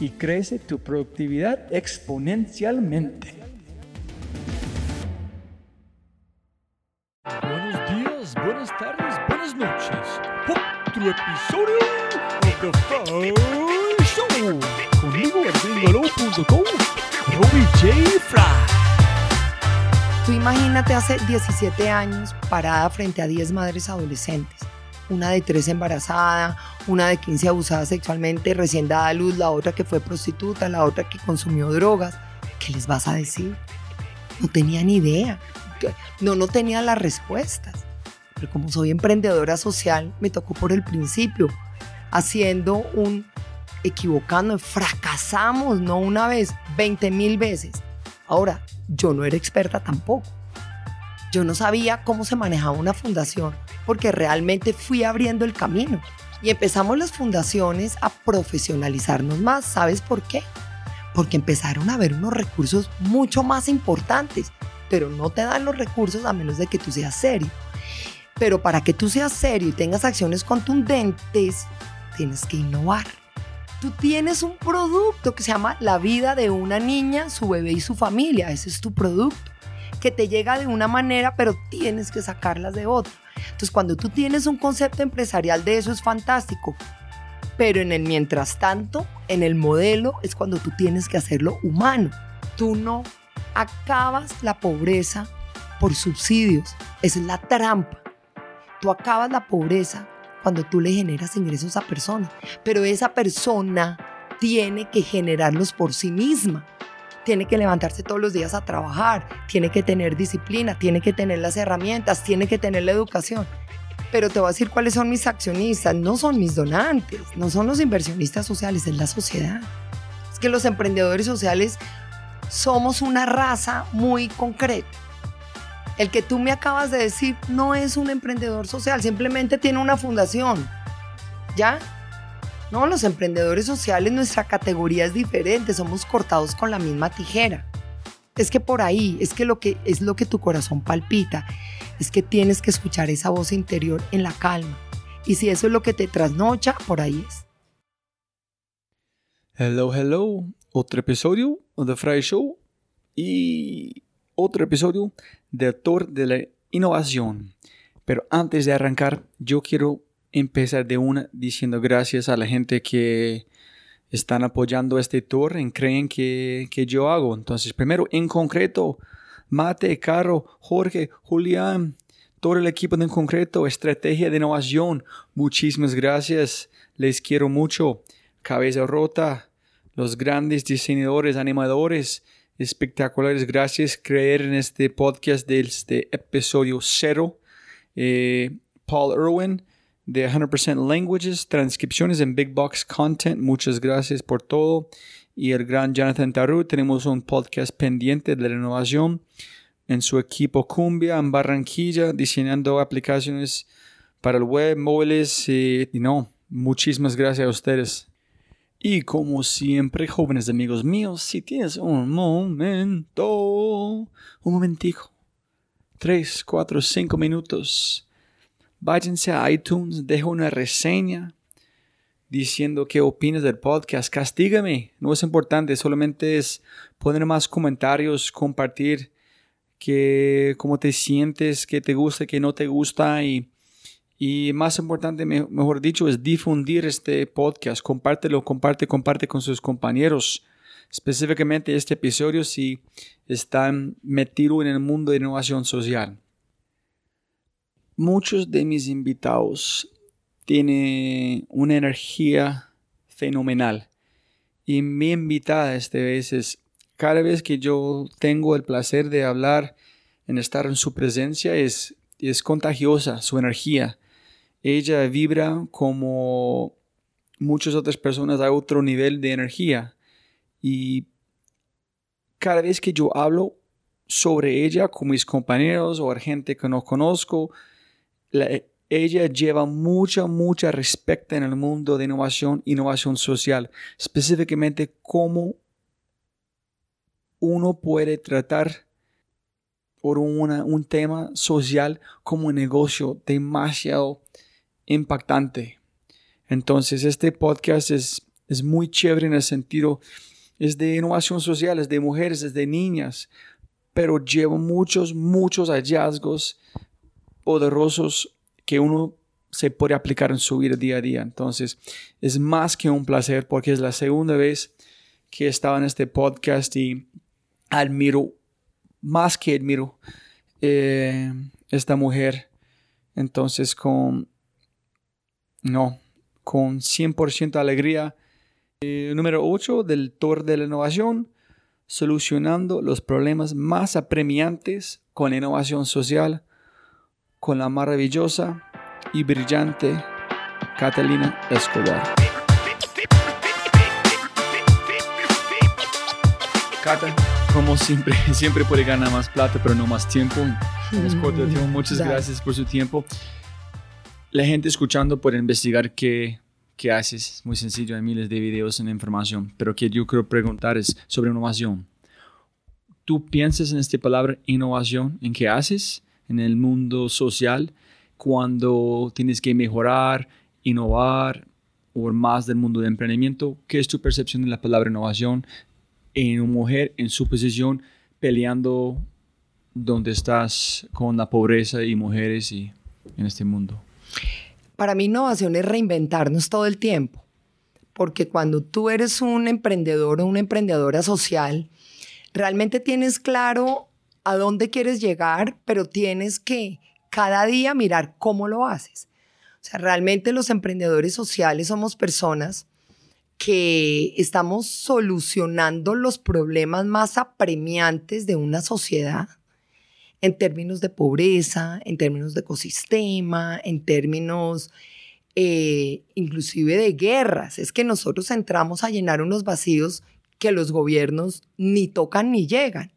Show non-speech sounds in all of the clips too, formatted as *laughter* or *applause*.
y crece tu productividad exponencialmente. Buenos días, buenas tardes, buenas noches. Otro episodio de The Fry Show. Conmigo, gringolo.com, Robbie J. Fry. Tú imagínate hace 17 años parada frente a 10 madres adolescentes, una de 3 embarazada, una de 15 abusada sexualmente, recién dada a luz, la otra que fue prostituta, la otra que consumió drogas. ¿Qué les vas a decir? No tenía ni idea. No, no tenía las respuestas. Pero como soy emprendedora social, me tocó por el principio, haciendo un equivocando, fracasamos, no una vez, 20 mil veces. Ahora, yo no era experta tampoco. Yo no sabía cómo se manejaba una fundación porque realmente fui abriendo el camino. Y empezamos las fundaciones a profesionalizarnos más. ¿Sabes por qué? Porque empezaron a haber unos recursos mucho más importantes, pero no te dan los recursos a menos de que tú seas serio. Pero para que tú seas serio y tengas acciones contundentes, tienes que innovar tú tienes un producto que se llama La vida de una niña, su bebé y su familia. Ese es tu producto, que te llega de una manera, pero tienes que sacarlas de otra. Entonces, cuando tú tienes un concepto empresarial de eso es fantástico. Pero en el mientras tanto, en el modelo, es cuando tú tienes que hacerlo humano. Tú no acabas la pobreza por subsidios. Esa es la trampa. Tú acabas la pobreza cuando tú le generas ingresos a personas, pero esa persona tiene que generarlos por sí misma. Tiene que levantarse todos los días a trabajar, tiene que tener disciplina, tiene que tener las herramientas, tiene que tener la educación. Pero te voy a decir cuáles son mis accionistas, no son mis donantes, no son los inversionistas sociales, es la sociedad. Es que los emprendedores sociales somos una raza muy concreta el que tú me acabas de decir no es un emprendedor social, simplemente tiene una fundación. ¿Ya? No, los emprendedores sociales, nuestra categoría es diferente, somos cortados con la misma tijera. Es que por ahí, es que lo que es lo que tu corazón palpita, es que tienes que escuchar esa voz interior en la calma. Y si eso es lo que te trasnocha, por ahí es. Hello, hello. Otro episodio de Fry Show. Y otro episodio de Actor de la Innovación. Pero antes de arrancar, yo quiero empezar de una diciendo gracias a la gente que están apoyando este tour y creen que, que yo hago. Entonces, primero, en concreto, Mate, Caro, Jorge, Julián, todo el equipo en concreto, Estrategia de Innovación, muchísimas gracias. Les quiero mucho. Cabeza Rota, los grandes diseñadores, animadores, espectaculares. Gracias creer en este podcast de este episodio cero. Eh, Paul Irwin de 100% Languages, transcripciones en Big Box Content. Muchas gracias por todo. Y el gran Jonathan Taru, tenemos un podcast pendiente de la innovación en su equipo Cumbia en Barranquilla, diseñando aplicaciones para el web, móviles y, no, muchísimas gracias a ustedes. Y como siempre, jóvenes amigos míos, si tienes un momento, un momentico, tres, cuatro, cinco minutos, váyanse a iTunes, deja una reseña diciendo qué opinas del podcast. Castígame, no es importante, solamente es poner más comentarios, compartir que cómo te sientes, qué te gusta, qué no te gusta y, y más importante, mejor dicho, es difundir este podcast. Compártelo, comparte, comparte con sus compañeros. Específicamente este episodio si están metidos en el mundo de innovación social. Muchos de mis invitados tienen una energía fenomenal. Y mi invitada esta vez es cada vez que yo tengo el placer de hablar, en estar en su presencia, es, es contagiosa su energía. Ella vibra como muchas otras personas a otro nivel de energía. Y cada vez que yo hablo sobre ella con mis compañeros o gente que no conozco, ella lleva mucha, mucha respeto en el mundo de innovación, innovación social, específicamente cómo uno puede tratar por un tema social como un negocio demasiado impactante. Entonces, este podcast es, es muy chévere en el sentido, es de innovación social, es de mujeres, es de niñas, pero lleva muchos, muchos hallazgos poderosos que uno se puede aplicar en su vida día a día. Entonces, es más que un placer porque es la segunda vez que estaba en este podcast y admiro, más que admiro, eh, esta mujer. Entonces, con, no, con 100% alegría. Eh, número 8 del Tour de la Innovación, solucionando los problemas más apremiantes con innovación social, con la maravillosa y brillante Catalina Escobar. Cata, como siempre, *laughs* siempre puede ganar más plata, pero no más tiempo. Muchas gracias por su tiempo. La gente escuchando puede investigar qué, qué haces. Muy sencillo, hay miles de videos en información. Pero que yo quiero preguntar es sobre innovación. ¿Tú piensas en esta palabra innovación, en qué haces en el mundo social cuando tienes que mejorar, innovar o más del mundo de emprendimiento? ¿Qué es tu percepción de la palabra innovación? en una mujer en su posición peleando donde estás con la pobreza y mujeres y en este mundo? Para mí innovación es reinventarnos todo el tiempo, porque cuando tú eres un emprendedor o una emprendedora social, realmente tienes claro a dónde quieres llegar, pero tienes que cada día mirar cómo lo haces. O sea, realmente los emprendedores sociales somos personas que estamos solucionando los problemas más apremiantes de una sociedad en términos de pobreza, en términos de ecosistema, en términos eh, inclusive de guerras. Es que nosotros entramos a llenar unos vacíos que los gobiernos ni tocan ni llegan.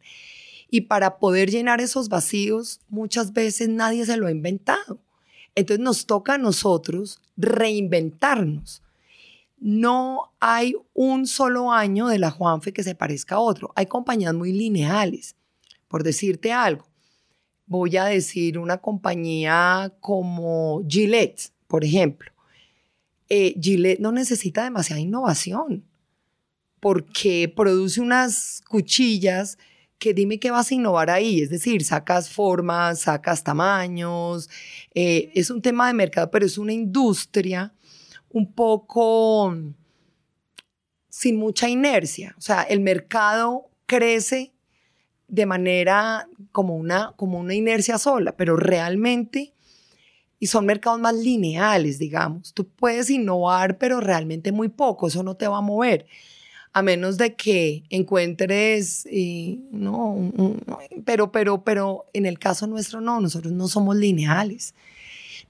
Y para poder llenar esos vacíos, muchas veces nadie se lo ha inventado. Entonces nos toca a nosotros reinventarnos no hay un solo año de la Juanfe que se parezca a otro. Hay compañías muy lineales. Por decirte algo, voy a decir una compañía como Gillette, por ejemplo. Eh, Gillette no necesita demasiada innovación porque produce unas cuchillas que dime qué vas a innovar ahí, es decir, sacas formas, sacas tamaños, eh, es un tema de mercado, pero es una industria un poco sin mucha inercia. O sea, el mercado crece de manera como una, como una inercia sola, pero realmente, y son mercados más lineales, digamos. Tú puedes innovar, pero realmente muy poco, eso no te va a mover. A menos de que encuentres, no, pero, pero, pero en el caso nuestro no, nosotros no somos lineales.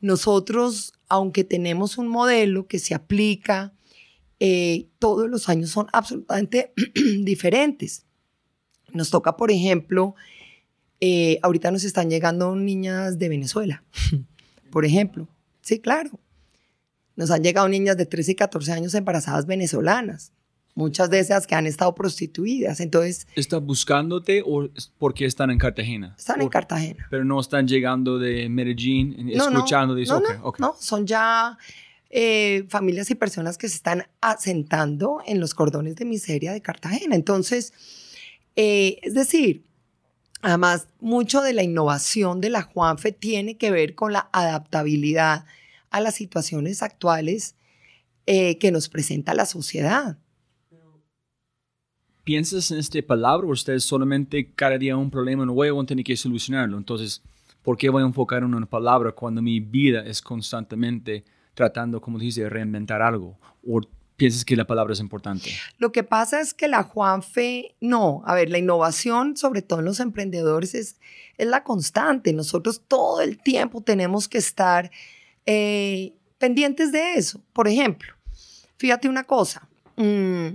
Nosotros, aunque tenemos un modelo que se aplica, eh, todos los años son absolutamente *clears throat* diferentes. Nos toca, por ejemplo, eh, ahorita nos están llegando niñas de Venezuela, *laughs* por ejemplo. Sí, claro. Nos han llegado niñas de 13 y 14 años embarazadas venezolanas muchas de esas que han estado prostituidas. Entonces, ¿Están buscándote o porque están en Cartagena? Están en Cartagena. Pero no están llegando de Medellín, escuchando, no, no, no, son ya eh, familias y personas que se están asentando en los cordones de miseria de Cartagena. Entonces, eh, es decir, además, mucho de la innovación de la Juanfe tiene que ver con la adaptabilidad a las situaciones actuales eh, que nos presenta la sociedad piensas en esta palabra o ustedes solamente cada día un problema nuevo tienen que solucionarlo? Entonces, ¿por qué voy a enfocar en una palabra cuando mi vida es constantemente tratando, como dice, de reinventar algo? ¿O piensas que la palabra es importante? Lo que pasa es que la Juanfe, no, a ver, la innovación, sobre todo en los emprendedores, es, es la constante. Nosotros todo el tiempo tenemos que estar eh, pendientes de eso. Por ejemplo, fíjate una cosa. Mmm,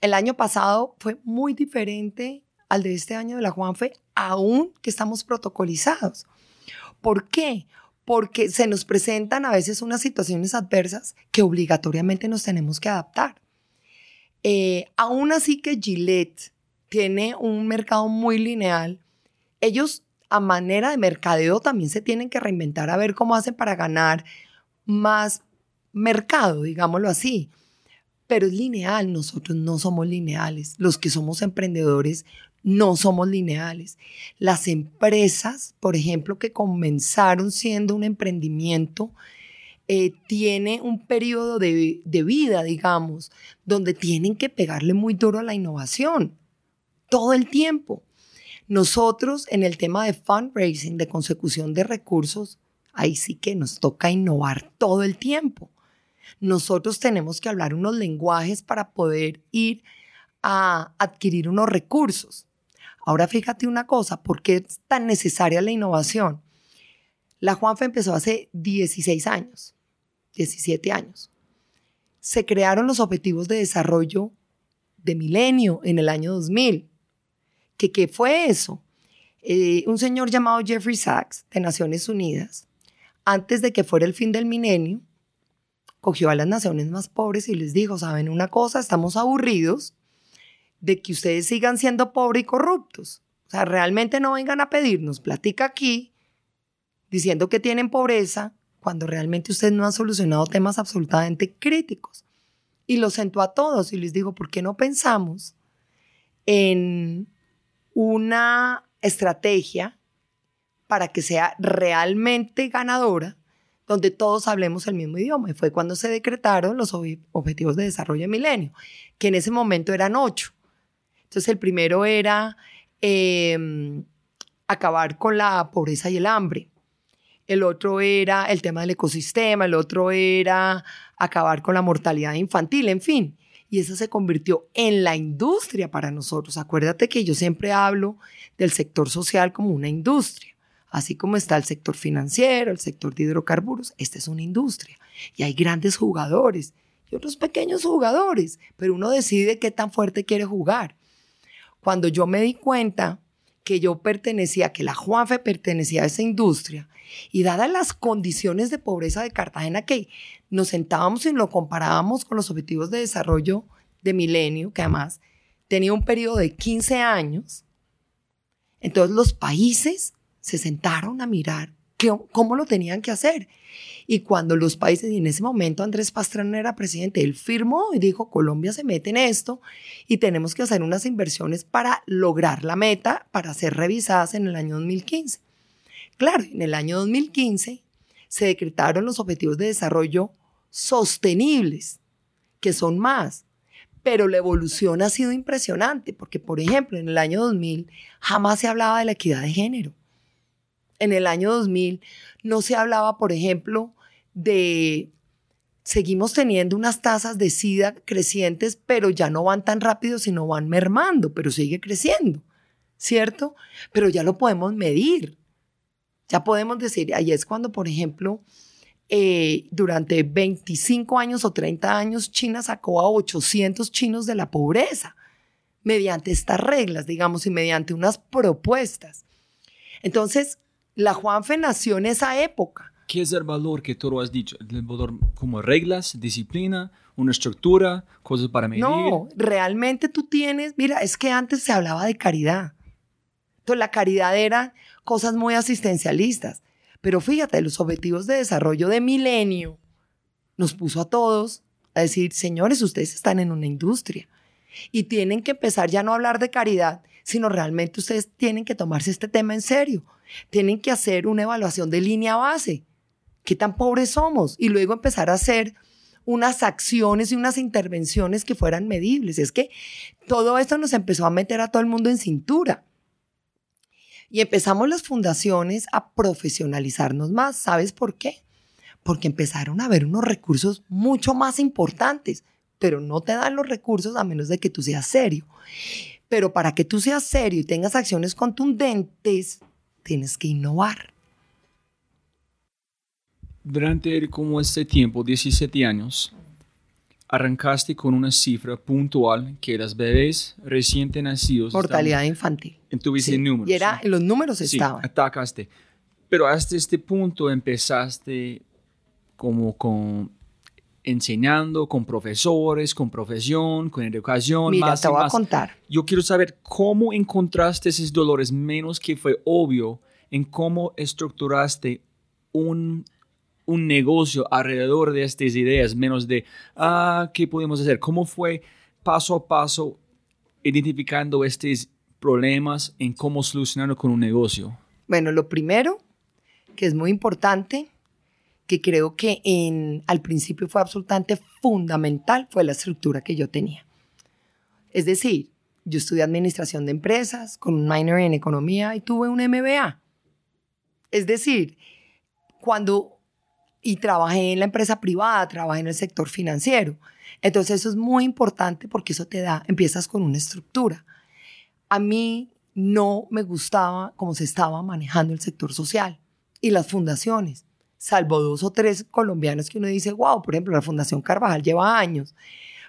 el año pasado fue muy diferente al de este año de la Juanfe, aún que estamos protocolizados. ¿Por qué? Porque se nos presentan a veces unas situaciones adversas que obligatoriamente nos tenemos que adaptar. Eh, aún así que Gillette tiene un mercado muy lineal, ellos a manera de mercadeo también se tienen que reinventar a ver cómo hacen para ganar más mercado, digámoslo así pero es lineal. Nosotros no somos lineales. Los que somos emprendedores no somos lineales. Las empresas, por ejemplo, que comenzaron siendo un emprendimiento, eh, tiene un periodo de, de vida, digamos, donde tienen que pegarle muy duro a la innovación, todo el tiempo. Nosotros en el tema de fundraising, de consecución de recursos, ahí sí que nos toca innovar todo el tiempo nosotros tenemos que hablar unos lenguajes para poder ir a adquirir unos recursos. Ahora fíjate una cosa, ¿por qué es tan necesaria la innovación? La Juanfe empezó hace 16 años, 17 años. Se crearon los objetivos de desarrollo de milenio en el año 2000. ¿Qué, qué fue eso? Eh, un señor llamado Jeffrey Sachs de Naciones Unidas, antes de que fuera el fin del milenio, cogió a las naciones más pobres y les dijo, ¿saben una cosa? Estamos aburridos de que ustedes sigan siendo pobres y corruptos. O sea, realmente no vengan a pedirnos, platica aquí, diciendo que tienen pobreza, cuando realmente ustedes no han solucionado temas absolutamente críticos. Y los sentó a todos y les dijo, ¿por qué no pensamos en una estrategia para que sea realmente ganadora donde todos hablemos el mismo idioma. Y fue cuando se decretaron los Objetivos de Desarrollo de Milenio, que en ese momento eran ocho. Entonces el primero era em, acabar con la pobreza y el hambre. El otro era el tema del ecosistema, el otro era acabar con la mortalidad infantil, en fin. Y eso se convirtió en la industria para nosotros. Acuérdate que yo siempre hablo del sector social como una industria. Así como está el sector financiero, el sector de hidrocarburos, esta es una industria y hay grandes jugadores y otros pequeños jugadores, pero uno decide qué tan fuerte quiere jugar. Cuando yo me di cuenta que yo pertenecía, que la Juanfe pertenecía a esa industria, y dadas las condiciones de pobreza de Cartagena que nos sentábamos y lo comparábamos con los objetivos de desarrollo de milenio, que además tenía un periodo de 15 años, entonces los países se sentaron a mirar cómo lo tenían que hacer. Y cuando los países, y en ese momento Andrés Pastrana era presidente, él firmó y dijo, Colombia se mete en esto y tenemos que hacer unas inversiones para lograr la meta, para ser revisadas en el año 2015. Claro, en el año 2015 se decretaron los objetivos de desarrollo sostenibles, que son más, pero la evolución ha sido impresionante, porque por ejemplo, en el año 2000 jamás se hablaba de la equidad de género en el año 2000 no se hablaba, por ejemplo, de seguimos teniendo unas tasas de SIDA crecientes, pero ya no van tan rápido, sino van mermando, pero sigue creciendo, ¿cierto? Pero ya lo podemos medir. Ya podemos decir, ahí es cuando, por ejemplo, eh, durante 25 años o 30 años, China sacó a 800 chinos de la pobreza mediante estas reglas, digamos, y mediante unas propuestas. Entonces, la Juanfe nació en esa época. ¿Qué es el valor que tú has dicho? ¿El valor como reglas, disciplina, una estructura, cosas para medir? No, realmente tú tienes, mira, es que antes se hablaba de caridad. Entonces, la caridad era cosas muy asistencialistas. Pero fíjate, los objetivos de desarrollo de milenio nos puso a todos a decir, señores, ustedes están en una industria y tienen que empezar ya no a hablar de caridad, sino realmente ustedes tienen que tomarse este tema en serio. Tienen que hacer una evaluación de línea base. ¿Qué tan pobres somos? Y luego empezar a hacer unas acciones y unas intervenciones que fueran medibles. Es que todo esto nos empezó a meter a todo el mundo en cintura. Y empezamos las fundaciones a profesionalizarnos más. ¿Sabes por qué? Porque empezaron a haber unos recursos mucho más importantes, pero no te dan los recursos a menos de que tú seas serio. Pero para que tú seas serio y tengas acciones contundentes, tienes que innovar. Durante como este tiempo, 17 años, arrancaste con una cifra puntual que las bebés recién nacidos... Mortalidad infantil. Tuviste números. Y era, los números sí, estaban. atacaste. Pero hasta este punto empezaste como con enseñando con profesores, con profesión, con educación. Mira, más te voy a contar. Yo quiero saber cómo encontraste esos dolores, menos que fue obvio en cómo estructuraste un, un negocio alrededor de estas ideas, menos de, ah, ¿qué podemos hacer? ¿Cómo fue paso a paso identificando estos problemas en cómo solucionarlo con un negocio? Bueno, lo primero, que es muy importante, que creo que en, al principio fue absolutamente fundamental, fue la estructura que yo tenía. Es decir, yo estudié administración de empresas con un minor en economía y tuve un MBA. Es decir, cuando y trabajé en la empresa privada, trabajé en el sector financiero. Entonces eso es muy importante porque eso te da, empiezas con una estructura. A mí no me gustaba cómo se estaba manejando el sector social y las fundaciones, salvo dos o tres colombianos que uno dice, wow, por ejemplo, la Fundación Carvajal lleva años.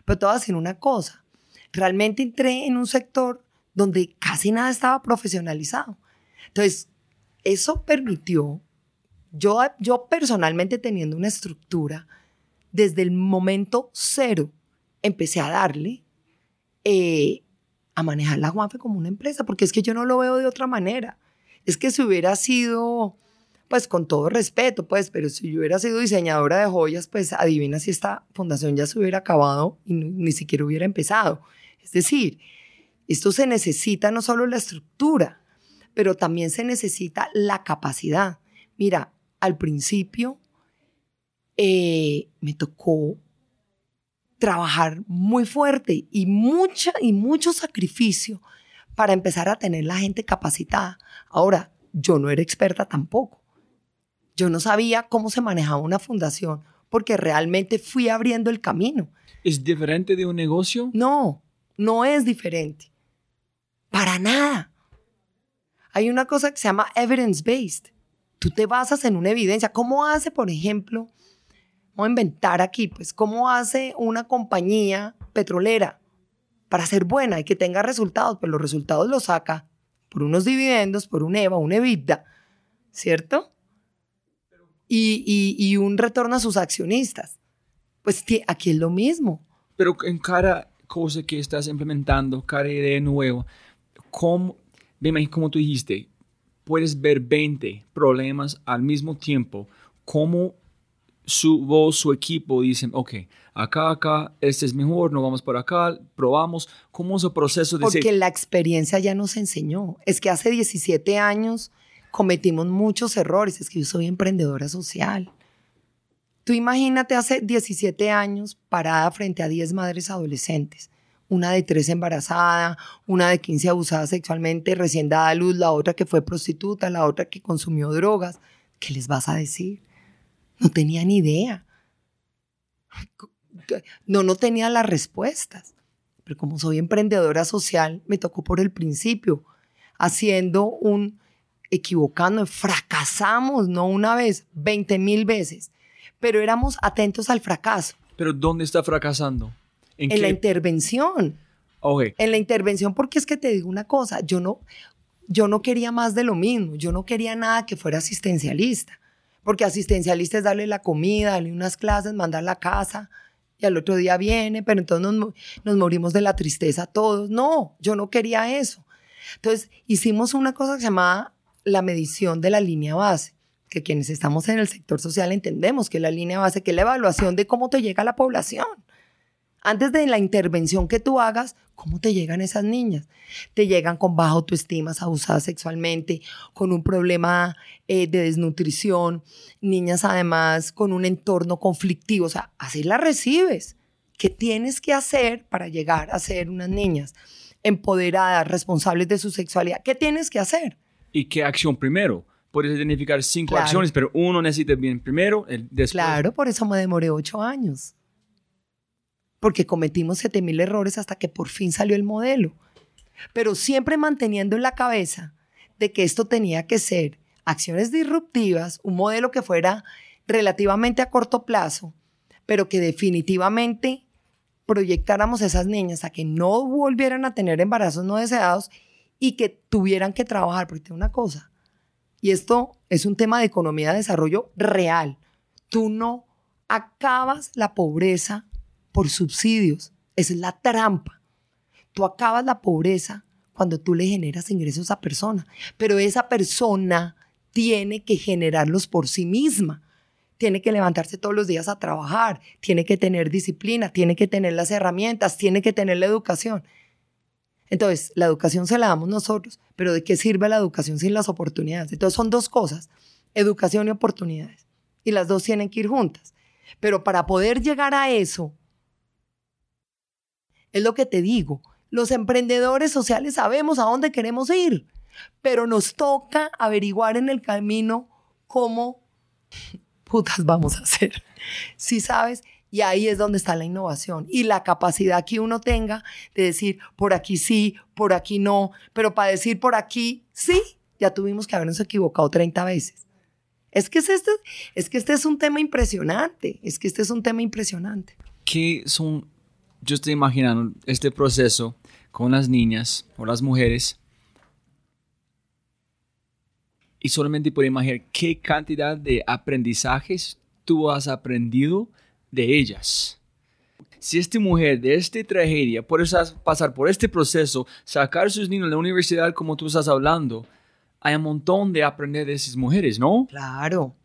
Pero a decir una cosa, realmente entré en un sector donde casi nada estaba profesionalizado. Entonces, eso permitió, yo, yo personalmente teniendo una estructura, desde el momento cero empecé a darle eh, a manejar la Juanfe como una empresa, porque es que yo no lo veo de otra manera. Es que si hubiera sido, pues con todo respeto, pues, pero si yo hubiera sido diseñadora de joyas, pues adivina si esta fundación ya se hubiera acabado y ni, siquiera hubiera empezado. Es decir, esto se necesita no solo la estructura, pero también se necesita la capacidad. Mira, al principio eh, me tocó trabajar muy fuerte y, mucha, y mucho sacrificio para empezar a tener la gente capacitada. Ahora, yo no era experta tampoco. Yo no sabía cómo se manejaba una fundación porque realmente fui abriendo el camino. ¿Es diferente de un negocio? No, no es diferente. Para nada. Hay una cosa que se llama evidence-based. Tú te basas en una evidencia. ¿Cómo hace, por ejemplo, vamos a inventar aquí, pues, cómo hace una compañía petrolera para ser buena y que tenga resultados? Pues los resultados los saca por unos dividendos, por un EVA, un EBITDA, ¿cierto? Y, y, y un retorno a sus accionistas. Pues aquí es lo mismo. Pero en cada cosa que estás implementando, cada idea nueva, ¿cómo, como tú dijiste, puedes ver 20 problemas al mismo tiempo, ¿cómo su voz, su equipo dicen, ok, acá, acá, este es mejor, no vamos por acá, probamos. ¿Cómo es el proceso de Porque la experiencia ya nos enseñó. Es que hace 17 años cometimos muchos errores. Es que yo soy emprendedora social. Tú imagínate hace 17 años parada frente a 10 madres adolescentes. Una de 3 embarazada, una de 15 abusada sexualmente, recién dada a luz, la otra que fue prostituta, la otra que consumió drogas. ¿Qué les vas a decir? No tenía ni idea. No, no tenía las respuestas. Pero como soy emprendedora social, me tocó por el principio, haciendo un equivocando, fracasamos, no una vez, 20 mil veces, pero éramos atentos al fracaso. Pero ¿dónde está fracasando? En, la intervención. Okay. En la intervención, porque es que te digo una cosa, yo no, yo no quería más de lo mismo, yo no quería nada que fuera asistencialista, porque asistencialista es darle la comida, darle unas clases, mandarla a casa, y al otro día viene, pero entonces nos, nos morimos de la tristeza todos. No, yo no quería eso. Entonces hicimos una cosa que se llamaba la medición de la línea base, que quienes estamos en el sector social entendemos que la línea base, que es la evaluación de cómo te llega la población. Antes de la intervención que tú hagas, ¿cómo te llegan esas niñas? Te llegan con baja autoestima, abusadas sexualmente, con un problema eh, de desnutrición, niñas además con un entorno conflictivo, o sea, así las recibes. ¿Qué tienes que hacer para llegar a ser unas niñas empoderadas, responsables de su sexualidad? ¿Qué tienes que hacer? ¿Y qué acción primero? Puedes identificar cinco acciones, pero uno necesita bien primero, el, después. Claro, por eso me demoré ocho años. Porque cometimos siete mil errores hasta que por fin salió el modelo. Pero siempre manteniendo en la cabeza de que esto tenía que ser acciones disruptivas, un modelo que fuera relativamente a corto plazo, pero que definitivamente proyectáramos a esas niñas a que no volvieran a tener embarazos no deseados y que tuvieran que trabajar, porque tiene una cosa, y esto es un tema de economía de desarrollo real, tú no acabas la pobreza por subsidios, es la trampa. Tú acabas la pobreza cuando tú le generas ingresos a persona, pero esa persona tiene que generarlos por sí misma. Tiene que levantarse todos los días a trabajar, tiene que tener disciplina, tiene que tener las herramientas, tiene que tener la educación. Entonces, la educación se la damos nosotros, pero ¿de qué sirve la educación sin las oportunidades? Entonces, son dos cosas, educación y oportunidades. Y las dos tienen que ir juntas. Pero para poder llegar a eso, es lo que te digo, los emprendedores sociales sabemos a dónde queremos ir, pero nos toca averiguar en el camino cómo *laughs* putas vamos a hacer. Si sabes, y ahí es donde está la innovación y la capacidad que uno tenga de decir, por aquí sí, por aquí no, pero para decir por aquí sí, ya tuvimos que habernos equivocado 30 veces. Es que, este, es que este es un tema impresionante, es que este es un tema impresionante. ¿Qué son, yo estoy imaginando este proceso con las niñas o las mujeres y solamente puedo imaginar qué cantidad de aprendizajes tú has aprendido de ellas. Si esta mujer de esta tragedia puede pasar por este proceso, sacar sus niños de la universidad como tú estás hablando, hay un montón de aprender de esas mujeres, ¿no? Claro.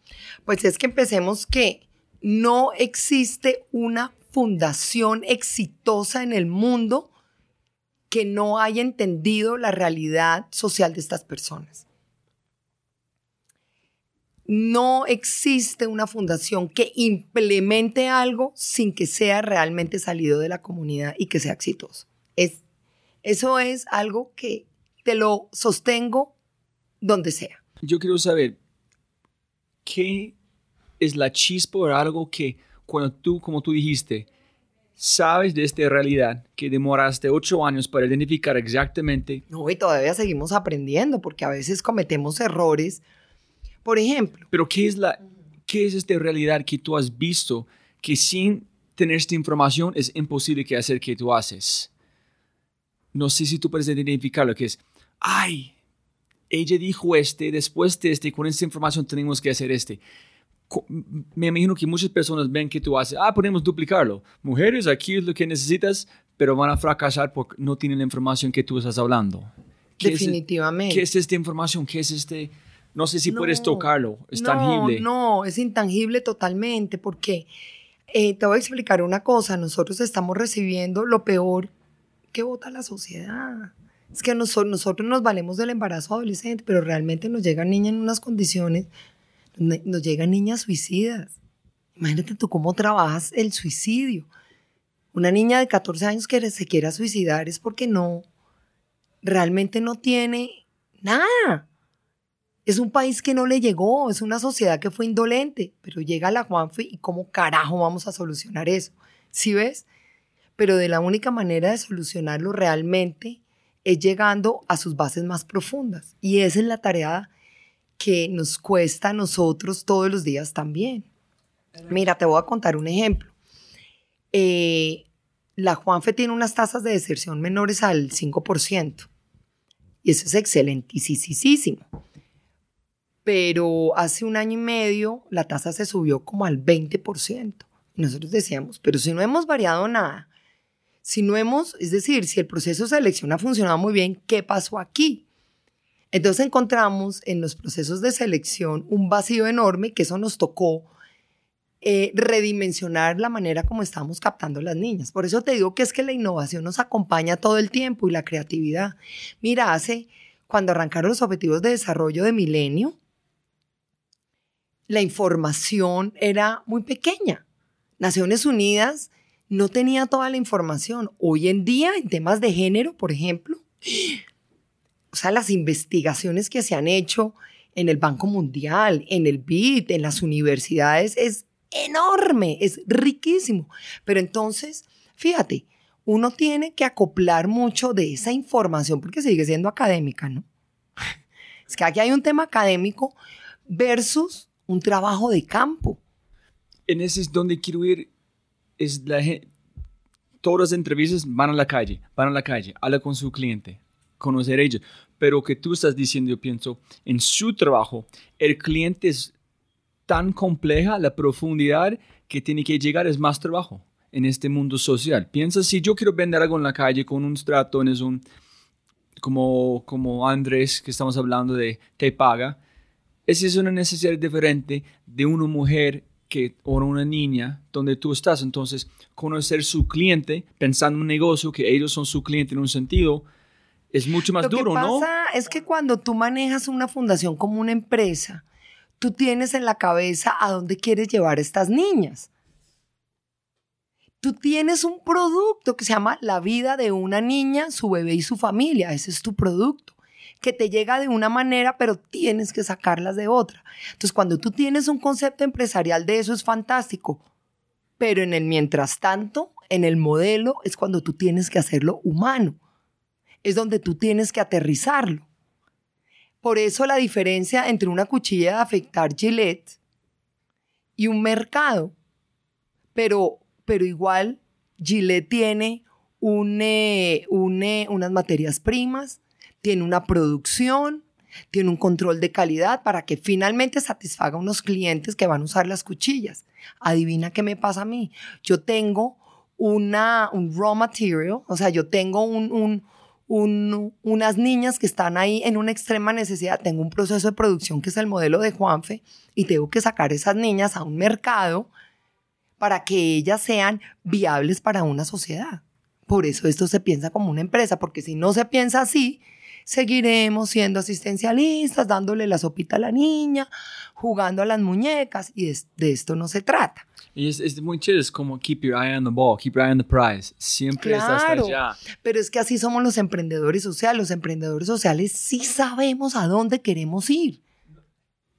Pues es que empecemos que no existe una fundación exitosa en el mundo que no haya entendido la realidad social de estas personas no existe una fundación que implemente algo sin que sea realmente salido de la comunidad y que sea exitoso. Es, eso es algo que te lo sostengo donde sea. Yo quiero saber, ¿qué es la chispa o algo que cuando tú, como tú dijiste, sabes de esta realidad que demoraste ocho años para identificar exactamente? No, y todavía seguimos aprendiendo porque a veces cometemos errores por ejemplo. Pero ¿qué es, la, qué es esta realidad que tú has visto que sin tener esta información es imposible que hacer que tú haces? No sé si tú puedes identificar lo que es, ay, ella dijo este, después de este, con esta información tenemos que hacer este. Me imagino que muchas personas ven que tú haces, ah, podemos duplicarlo. Mujeres, aquí es lo que necesitas, pero van a fracasar porque no tienen la información que tú estás hablando. Definitivamente. ¿Qué es esta información? ¿Qué es este? No sé si puedes tocarlo, es tangible. No, es intangible totalmente, porque eh, te voy a explicar una cosa, nosotros estamos recibiendo lo peor que vota la sociedad. Es que nosotros, nosotros nos valemos del embarazo adolescente, pero realmente nos llegan niñas en unas condiciones, nos llegan niñas suicidas. Imagínate tú cómo trabajas el suicidio. Una niña de 14 años que se quiera suicidar es porque no, realmente no tiene nada. Es un país que no le llegó, es una sociedad que fue indolente, pero llega la Juanfe y cómo carajo vamos a solucionar eso. ¿Sí ves? Pero de la única manera de solucionarlo realmente es llegando a sus bases más profundas. Y esa es la tarea que nos cuesta a nosotros todos los días también. Mira, te voy a contar un ejemplo. Eh, la Juanfe tiene unas tasas de deserción menores al 5%. Y eso es excelentísimo. Pero hace un año y medio la tasa se subió como al 20%. Y nosotros decíamos, pero si no hemos variado nada, si no hemos, es decir, si el proceso de selección ha funcionado muy bien, ¿qué pasó aquí? Entonces encontramos en los procesos de selección un vacío enorme que eso nos tocó eh, redimensionar la manera como estamos captando las niñas. Por eso te digo que es que la innovación nos acompaña todo el tiempo y la creatividad. Mira, hace cuando arrancaron los objetivos de desarrollo de milenio, la información era muy pequeña. Naciones Unidas no tenía toda la información. Hoy en día, en temas de género, por ejemplo, *gasps* o sea, las investigaciones que se han hecho en el Banco Mundial, en el BID, en las universidades, es enorme, es riquísimo. Pero entonces, fíjate, uno tiene que acoplar mucho de esa información porque sigue siendo académica, ¿no? *laughs* Es que aquí hay un tema académico versus un trabajo de campo. En ese es donde quiero ir, es la todas las entrevistas van a la calle, van a la calle, habla con su cliente, conocer a ellos. Pero que tú estás diciendo, yo pienso, en su trabajo, el cliente es tan compleja, la profundidad que tiene que llegar es más trabajo en este mundo social. Piensa si yo quiero vender algo en la calle con un trato, es un, como, como Andrés, que estamos hablando de te paga, esa es una necesidad diferente de una mujer que, o una niña donde tú estás. Entonces, conocer su cliente, pensando en un negocio, que ellos son su cliente en un sentido, es mucho más duro, ¿no? Lo que pasa es que cuando tú manejas una fundación como una empresa, tú tienes en la cabeza a dónde quieres llevar a estas niñas. Tú tienes un producto que se llama La vida de una niña, su bebé y su familia. Ese es tu producto que te llega de una manera, pero tienes que sacarlas de otra. Entonces, cuando tú tienes un concepto empresarial de eso es fantástico, pero en el mientras tanto, en el modelo es cuando tú tienes que hacerlo humano. Es donde tú tienes que aterrizarlo. Por eso la diferencia entre una cuchilla de afectar Gillette y un mercado. Pero, pero igual Gillette tiene unas materias primas, tiene una producción, tiene un control de calidad para que finalmente satisfaga a unos clientes que van a usar las cuchillas. Adivina qué me pasa a mí. Yo tengo una, un raw material, o sea, yo tengo un, unas niñas que están ahí en una extrema necesidad. Tengo un proceso de producción que es el modelo de Juanfe y tengo que sacar esas niñas a un mercado para que ellas sean viables para una sociedad. Por eso esto se piensa como una empresa, porque si no se piensa así, seguiremos siendo asistencialistas, dándole la sopita a la niña, jugando a las muñecas, y de esto no se trata. Y es, muy chido, es como keep your eye on the ball, keep your eye on the prize. Siempre estás allá. Pero es que así somos los emprendedores sociales. Los emprendedores sociales sí sabemos a dónde queremos ir.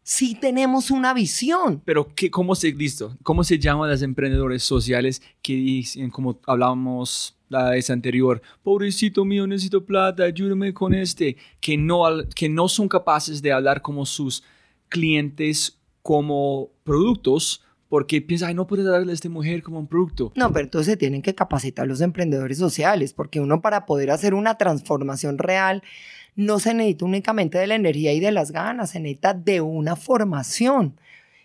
Sí tenemos una visión. Pero ¿qué, ¿cómo se listo? ¿Cómo se llaman los emprendedores sociales que dicen, como hablábamos la vez anterior, pobrecito mío, necesito plata, ayúdame con este, que no, que no son capaces de hablar como sus clientes como productos, porque piensa, ay, no puede darle a esta mujer como un producto. No, pero entonces se tienen que capacitar los emprendedores sociales, porque uno para poder hacer una transformación real no se necesita únicamente de la energía y de las ganas, se necesita de una formación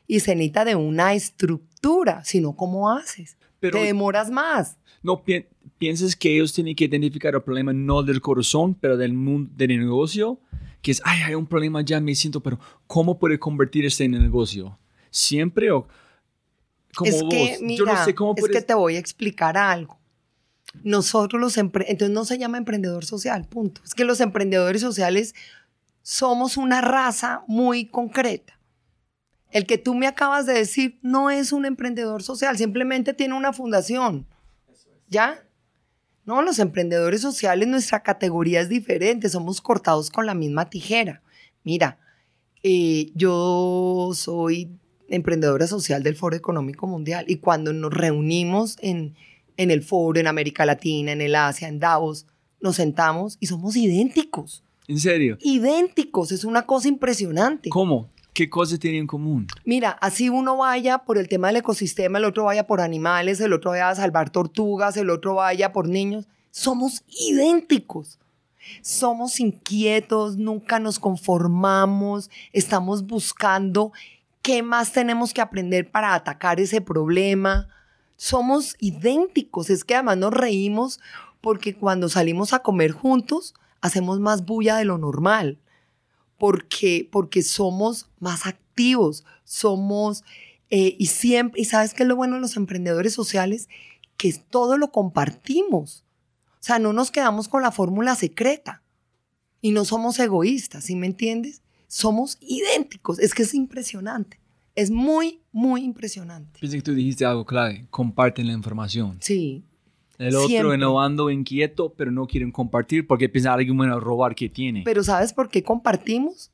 y se necesita de una estructura, sino cómo haces. Pero, Te demoras más. No pienses que ellos tienen que identificar el problema no del corazón, pero del mundo del negocio, que es, ay, hay un problema ya, me siento, pero ¿cómo puede convertirse en negocio? Siempre o es que, Mira, Es que te voy a explicar algo. Nosotros los entonces no se llama emprendedor social, punto. Es que los emprendedores sociales somos una raza muy concreta. El que tú me acabas de decir no es un emprendedor social, simplemente tiene una fundación. ¿Ya? No, los emprendedores sociales, nuestra categoría es diferente, somos cortados con la misma tijera. Mira, eh, yo soy emprendedora social del Foro Económico Mundial. Y cuando nos reunimos en, en el foro, en América Latina, en el Asia, en Davos, nos sentamos y somos idénticos. ¿En serio? Idénticos, es una cosa impresionante. ¿Cómo? ¿Qué cosas tienen en común? Mira, así uno vaya por el tema del ecosistema, el otro vaya por animales, el otro vaya a salvar tortugas, el otro vaya por niños. Somos idénticos. Somos inquietos, nunca nos conformamos, estamos buscando qué más tenemos que aprender para atacar ese problema. Somos idénticos, es que además nos reímos porque cuando salimos a comer juntos hacemos más bulla de lo normal, porque, porque somos más activos, somos, eh, y siempre, y sabes qué es lo bueno de los emprendedores sociales, que todo lo compartimos. O sea, no nos quedamos con la fórmula secreta y no somos egoístas, ¿sí me entiendes? Somos idénticos, es que es impresionante. Es muy, muy impresionante. Pienso que tú dijiste algo clave, comparten la información. Sí, El otro Siempre. innovando inquieto, pero no quieren compartir porque piensan alguien bueno robar que tiene. Pero ¿sabes por qué compartimos?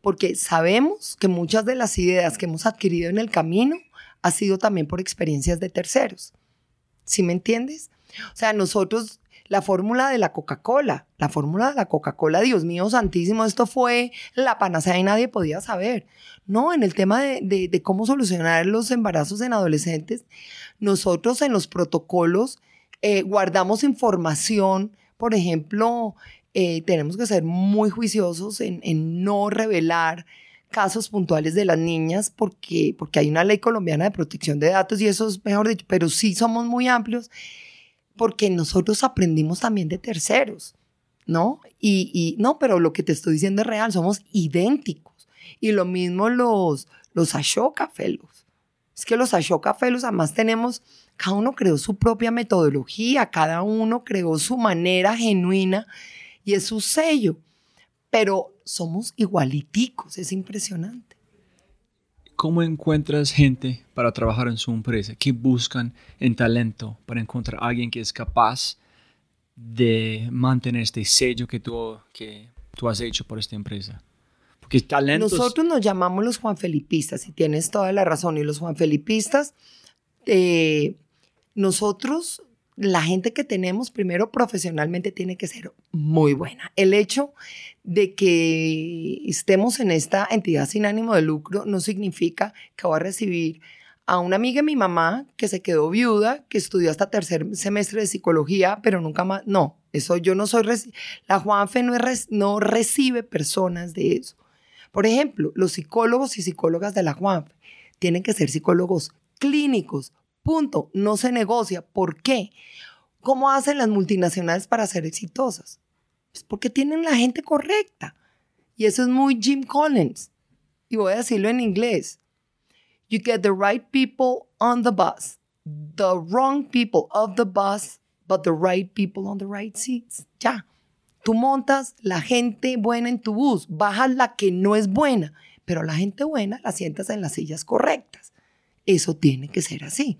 Porque sabemos que muchas de las ideas que hemos adquirido en el camino ha sido también por experiencias de terceros. ¿Sí me entiendes? O sea, nosotros, la fórmula de la Coca-Cola, la fórmula de la Coca-Cola, Dios mío santísimo, esto fue la panacea y nadie podía saber. No, en el tema de, de- de cómo solucionar los embarazos en adolescentes, nosotros en los protocolos eh, guardamos información, por ejemplo, eh, tenemos que ser muy juiciosos en, en no revelar casos puntuales de las niñas porque, porque hay una ley colombiana de protección de datos y eso es mejor dicho, pero sí somos muy amplios porque nosotros aprendimos también de terceros, ¿no? Y, y no, pero lo que te estoy diciendo es real, somos idénticos. Y lo mismo los, los Ashoka Fellows. Es que los Ashoka Fellows además tenemos, cada uno creó su propia metodología, cada uno creó su manera genuina y es su sello. Pero somos igualiticos, es impresionante. ¿Cómo encuentras gente para trabajar en su empresa? ¿Qué buscan en talento para encontrar a alguien que es capaz de mantener este sello que tú, que tú has hecho por esta empresa? Porque talentos... Nosotros nos llamamos los Juanfelipistas y tienes toda la razón. Y los Juanfelipistas, eh, nosotros, la gente que tenemos, primero profesionalmente tiene que ser muy buena. El hecho de que estemos en esta entidad sin ánimo de lucro no significa que voy a recibir a una amiga de mi mamá que se quedó viuda, que estudió hasta tercer semestre de psicología, pero nunca más. No, eso yo no soy. La Juanfe no, no recibe personas de eso. Por ejemplo, los psicólogos y psicólogas de la Juanfe tienen que ser psicólogos clínicos. Punto. No se negocia. ¿Por qué? ¿Cómo hacen las multinacionales para ser exitosas? Pues porque tienen la gente correcta. Y eso es muy Jim Collins. Y voy a decirlo en inglés. You get the right people on the bus, the wrong people of the bus, but the right people on the right seats. Ya. Tú montas la gente buena en tu bus, bajas la que no es buena, pero la gente buena la sientas en las sillas correctas. Eso tiene que ser así.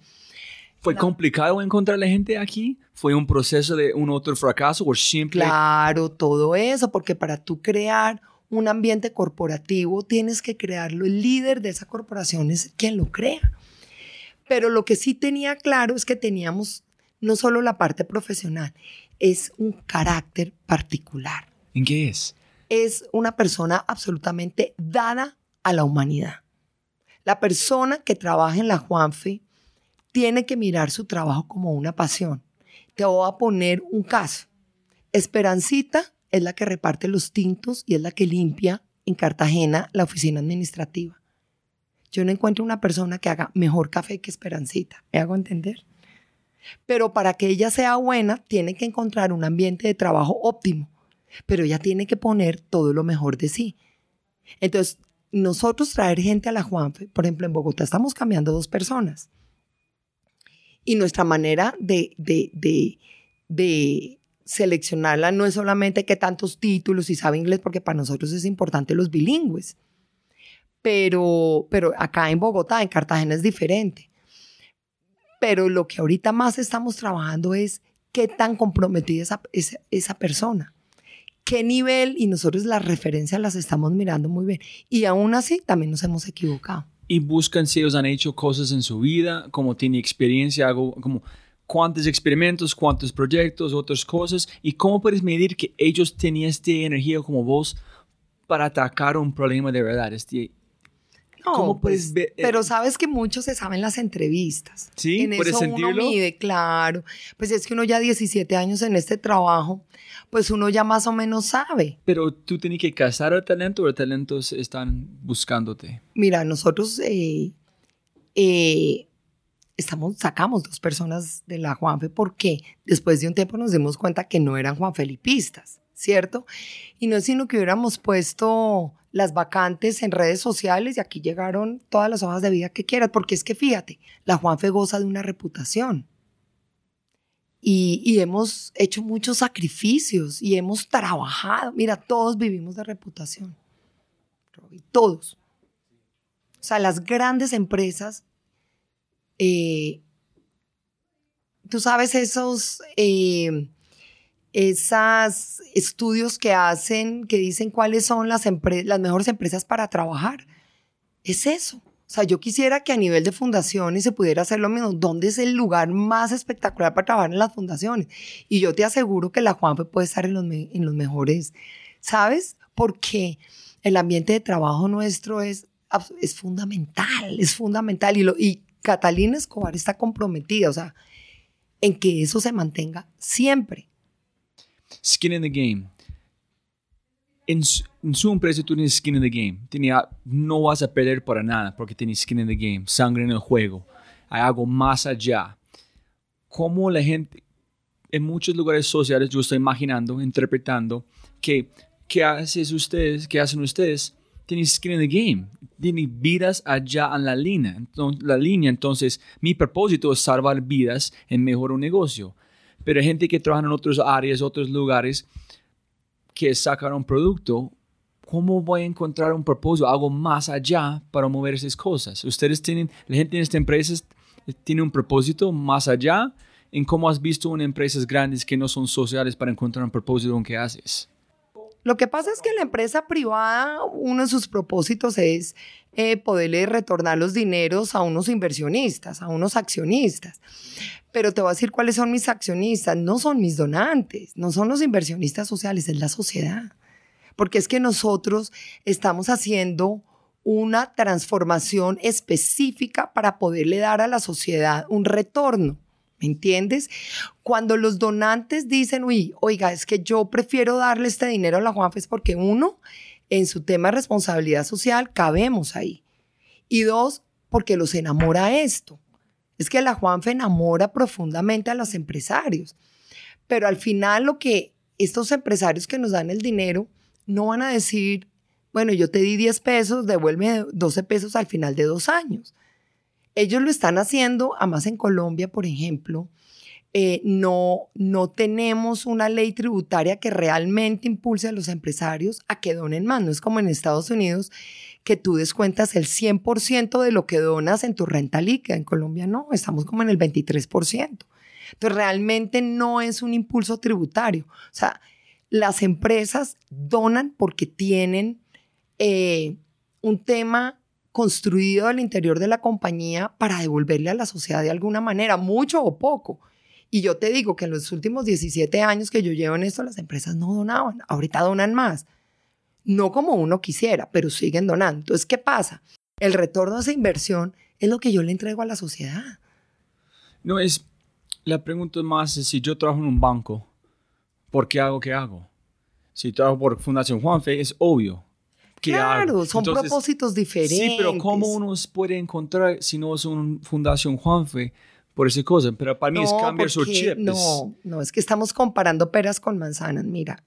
¿Fue complicado encontrar la gente aquí? ¿Fue un proceso de un otro fracaso o siempre? Claro, todo eso, porque para tú crear un ambiente corporativo tienes que crearlo. El líder de esa corporación es quien lo crea. Pero lo que sí tenía claro es que teníamos no solo la parte profesional, es un carácter particular. ¿En qué es? Es una persona absolutamente dada a la humanidad. La persona que trabaja en la Juanfe tiene que mirar su trabajo como una pasión. Te voy a poner un caso. Esperancita es la que reparte los tintos y es la que limpia en Cartagena la oficina administrativa. Yo no encuentro una persona que haga mejor café que Esperancita. ¿Me hago entender? Pero para que ella sea buena, tiene que encontrar un ambiente de trabajo óptimo. Pero ella tiene que poner todo lo mejor de sí. Entonces, nosotros traer gente a la Juanfe, por ejemplo, en Bogotá estamos cambiando dos personas. Y nuestra manera de, de, de, seleccionarla no es solamente que tantos títulos y sabe inglés, porque para nosotros es importante los bilingües. Pero, pero acá en Bogotá, en Cartagena es diferente. Pero lo que ahorita más estamos trabajando es qué tan comprometida esa, esa persona. Qué nivel, y nosotros las referencias las estamos mirando muy bien. Y aún así también nos hemos equivocado. Y buscan si ellos han hecho cosas en su vida, como tiene experiencia, algo como cuántos experimentos, cuántos proyectos, otras cosas, y cómo puedes medir que ellos tenían esta energía como vos para atacar un problema de verdad. Este, No, ¿Cómo puedes pues, ver- eh, Pero sabes que mucho se sabe en las entrevistas. Sí, en ¿puedes eso sentirlo? uno mide, claro. Pues es que uno ya 17 años en este trabajo, pues uno ya más o menos sabe. Pero tú tienes que cazar el talento o los talentos están buscándote. Mira, nosotros eh, eh, estamos, sacamos dos personas de la Juanfe porque después de un tiempo nos dimos cuenta que no eran juanfelipistas, ¿cierto? Y no es sino que hubiéramos puesto las vacantes en redes sociales y aquí llegaron todas las hojas de vida que quieras, porque es que fíjate, la Juanfe goza de una reputación. Y, y hemos hecho muchos sacrificios y hemos trabajado. Mira, todos vivimos de reputación. Todos. O sea, las grandes empresas, eh, tú sabes, esos eh, esas estudios que hacen, que dicen cuáles son las, mejores empresas para trabajar. Es eso. O sea, yo quisiera que a nivel de fundaciones se pudiera hacer lo mismo. ¿Dónde es el lugar más espectacular para trabajar en las fundaciones? Y yo te aseguro que la Juanfe puede estar en los, en mejores, ¿sabes? Porque el ambiente de trabajo nuestro es, es fundamental, es fundamental. Y, lo, y Catalina Escobar está comprometida, o sea, en que eso se mantenga siempre. Skin in the game. En su, en empresa tú tienes skin in the game. Tenía, no vas a perder para nada porque tienes skin in the game, sangre en el juego. Hay algo más allá. Cómo la gente, en muchos lugares sociales, yo estoy imaginando, interpretando, que ¿qué haces ustedes? ¿Qué hacen ustedes? Tienen skin in the game. Tienen vidas allá en la línea. Entonces, la línea. Entonces, mi propósito es salvar vidas en mejorar un negocio. Pero hay gente que trabaja en otras áreas, otros lugares, que sacan un producto, ¿cómo voy a encontrar un propósito, algo más allá para mover esas cosas? Ustedes tienen, la gente en estas empresas tiene un propósito más allá en cómo has visto en empresas grandes que no son sociales para encontrar un propósito en qué haces. Lo que pasa es que la empresa privada, uno de sus propósitos es eh, poderle retornar los dineros a unos inversionistas, a unos accionistas. Pero te voy a decir cuáles son mis accionistas. No son mis donantes, no son los inversionistas sociales, es la sociedad. Porque es que nosotros estamos haciendo una transformación específica para poderle dar a la sociedad un retorno. ¿Me entiendes? Cuando los donantes dicen, uy, oiga, es que yo prefiero darle este dinero a la Juanfe es porque uno, en su tema de responsabilidad social, cabemos ahí. Y dos, porque los enamora esto. Es que la Juanfe enamora profundamente a los empresarios. Pero al final lo que estos empresarios que nos dan el dinero no van a decir, bueno, yo te di 10 pesos, devuelve 12 pesos al final de dos años. Ellos lo están haciendo, además en Colombia, por ejemplo, eh, no, no tenemos una ley tributaria que realmente impulse a los empresarios a que donen más. No es como en Estados Unidos que tú descuentas el 100% de lo que donas en tu renta líquida. En Colombia no, estamos como en el 23%. Entonces realmente no es un impulso tributario. O sea, las empresas donan porque tienen eh, un tema construido al interior de la compañía para devolverle a la sociedad de alguna manera, mucho o poco. Y yo te digo que en los últimos 17 años que yo llevo en esto, las empresas no donaban, ahorita donan más. No como uno quisiera, pero siguen donando. Entonces, ¿qué pasa? El retorno a esa inversión es lo que yo le entrego a la sociedad. No es, la pregunta más es si yo trabajo en un banco, ¿por qué hago qué hago? Si trabajo por Fundación Juanfe, es obvio. ¿Qué claro, hago? son Entonces, propósitos diferentes. Sí, pero ¿cómo uno puede encontrar si no es una Fundación Juanfe por esa cosa? Pero para mí es cambiar su chip. No, no, es que estamos comparando peras con manzanas. Mira,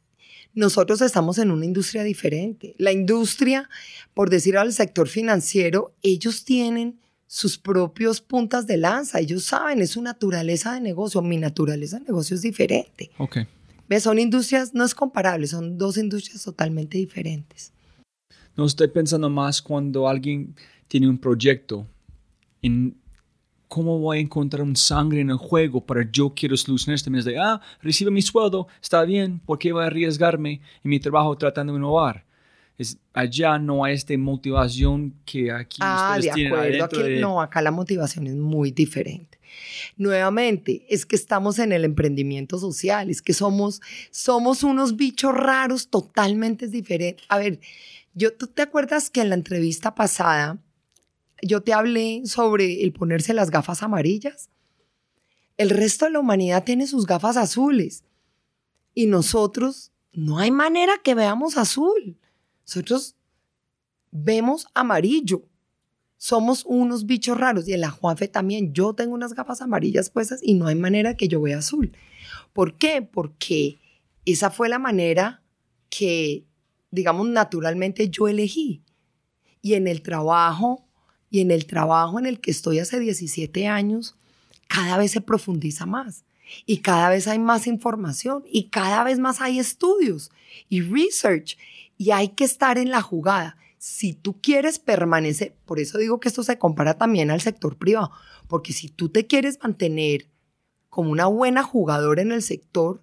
nosotros estamos en una industria diferente. La industria, por decir al sector financiero, ellos tienen sus propios puntas de lanza. Ellos saben, es su naturaleza de negocio. Mi naturaleza de negocio es diferente. Ok. ¿Ves? Son industrias, no es comparable, son dos industrias totalmente diferentes. No estoy pensando más cuando alguien tiene un proyecto en cómo voy a encontrar un sangre en el juego para yo quiero solucionar este mes de, ah, recibe mi sueldo, está bien, ¿por qué voy a arriesgarme en mi trabajo tratando de innovar? Es, allá no hay esta motivación que aquí Ah, de ustedes tienen acuerdo. adentro Aquí, de- No, acá la motivación es muy diferente. Nuevamente, es que estamos en el emprendimiento social, es que somos, somos unos bichos raros totalmente diferentes. A ver, yo, ¿tú te acuerdas que en la entrevista pasada yo te hablé sobre el ponerse las gafas amarillas? El resto de la humanidad tiene sus gafas azules y nosotros no hay manera que veamos azul. Nosotros vemos amarillo. Somos unos bichos raros. Y en la Juanfe también. Yo tengo unas gafas amarillas puestas y no hay manera que yo vea azul. ¿Por qué? Porque esa fue la manera que, digamos, naturalmente yo elegí. Y en el trabajo, y en el trabajo en el que estoy hace 17 años, cada vez se profundiza más. Y cada vez hay más información. Y cada vez más hay estudios y research. Y hay que estar en la jugada. Si tú quieres permanecer, por eso digo que esto se compara también al sector privado, porque si tú te quieres mantener como una buena jugadora en el sector,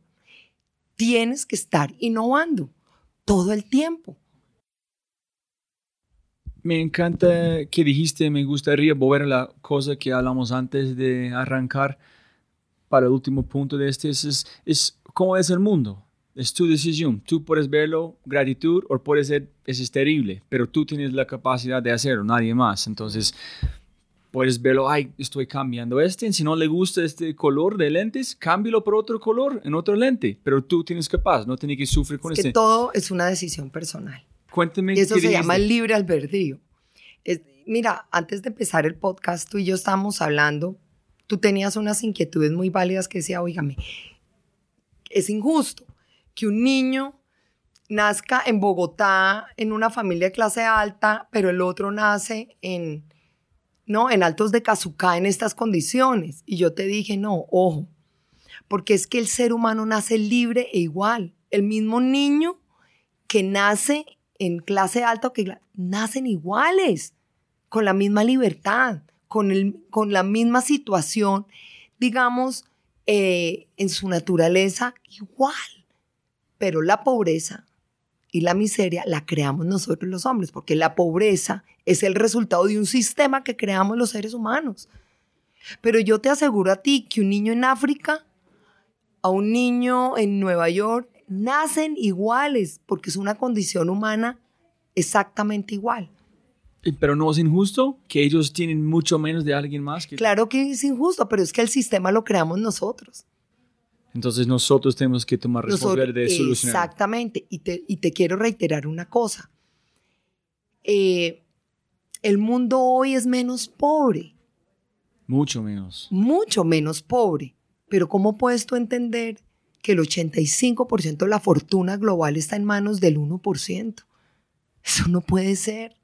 tienes que estar innovando todo el tiempo. Me encanta que dijiste, me gustaría volver a la cosa que hablamos antes de arrancar para el último punto de este, es, es, es cómo es el mundo. Es tu decisión. Tú puedes verlo gratitud o puede ser, es terrible, pero tú tienes la capacidad de hacerlo, nadie más. Entonces, puedes verlo, ay, estoy cambiando este, si no le gusta este color de lentes, cámbialo por otro color, en otro lente, pero tú tienes capaz, no tienes que sufrir con Es que este. todo es una decisión personal. Cuéntame Y eso qué se llama el libre albedrío. Es- mira, antes de empezar el podcast, tú y yo estábamos hablando, tú tenías unas inquietudes muy válidas que decía, oígame, es injusto que un niño nazca en Bogotá en una familia de clase alta, pero el otro nace en, no, en Altos de Cazucá en estas condiciones. Y yo te dije, no, ojo, porque es que el ser humano nace libre e igual. El mismo niño que nace en clase alta que nacen iguales, con la misma libertad, con, el, con la misma situación, digamos, eh, en su naturaleza igual. Pero la pobreza y la miseria la creamos nosotros los hombres, porque la pobreza es el resultado de un sistema que creamos los seres humanos. Pero yo te aseguro a ti que un niño en África, a un niño en Nueva York, nacen iguales, porque es una condición humana exactamente igual. Pero no es injusto que ellos tienen mucho menos de alguien más. Que... Claro que es injusto, pero es que el sistema lo creamos nosotros. Entonces nosotros tenemos que tomar responsabilidad de solucionar. Exactamente. Y te, y te quiero reiterar una cosa. Eh, el mundo hoy es menos pobre, Mucho menos. mucho menos pobre. Pero ¿cómo puedes tú entender que el 85% de la fortuna global está en manos del 1%? Eso no puede ser.